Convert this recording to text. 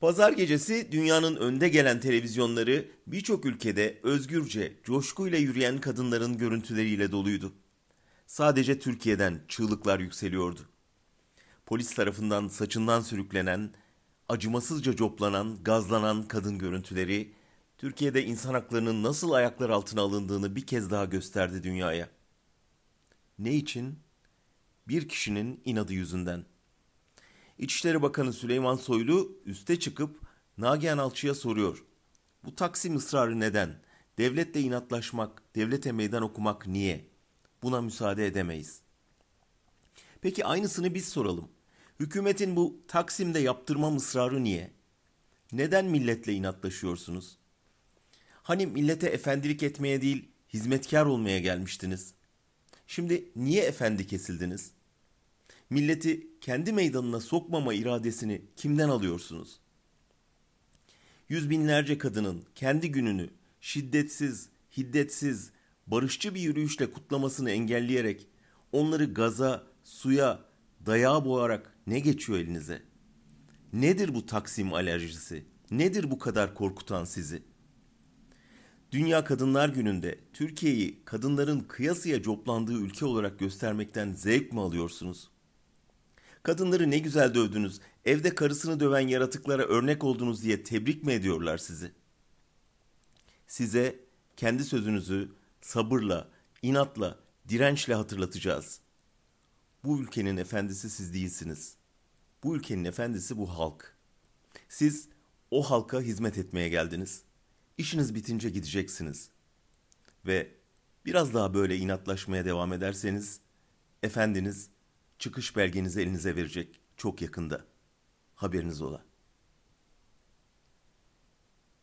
Pazar gecesi dünyanın önde gelen televizyonları birçok ülkede özgürce, coşkuyla yürüyen kadınların görüntüleriyle doluydu. Sadece Türkiye'den çığlıklar yükseliyordu. Polis tarafından saçından sürüklenen, acımasızca coplanan, gazlanan kadın görüntüleri Türkiye'de insan haklarının nasıl ayaklar altına alındığını bir kez daha gösterdi dünyaya. Ne için? Bir kişinin inadı yüzünden. İçişleri Bakanı Süleyman Soylu üste çıkıp Nagihan Alçı'ya soruyor. Bu Taksim ısrarı neden? Devletle inatlaşmak, devlete meydan okumak niye? Buna müsaade edemeyiz. Peki aynısını biz soralım. Hükümetin bu Taksim'de yaptırma ısrarı niye? Neden milletle inatlaşıyorsunuz? Hani millete efendilik etmeye değil, hizmetkar olmaya gelmiştiniz? Şimdi niye efendi kesildiniz? Milleti kendi meydanına sokmama iradesini kimden alıyorsunuz? Yüz binlerce kadının kendi gününü şiddetsiz, hiddetsiz, barışçı bir yürüyüşle kutlamasını engelleyerek onları gaza, suya, dayağa boğarak ne geçiyor elinize? Nedir bu Taksim alerjisi? Nedir bu kadar korkutan sizi? Dünya Kadınlar Günü'nde Türkiye'yi kadınların kıyasıya coplandığı ülke olarak göstermekten zevk mi alıyorsunuz? Kadınları ne güzel dövdünüz, evde karısını döven yaratıklara örnek oldunuz diye tebrik mi ediyorlar sizi? Size kendi sözünüzü sabırla, inatla, dirençle hatırlatacağız. Bu ülkenin efendisi siz değilsiniz. Bu ülkenin efendisi bu halk. Siz o halka hizmet etmeye geldiniz. İşiniz bitince gideceksiniz. Ve biraz daha böyle inatlaşmaya devam ederseniz efendiniz çıkış belgenizi elinize verecek çok yakında. Haberiniz ola.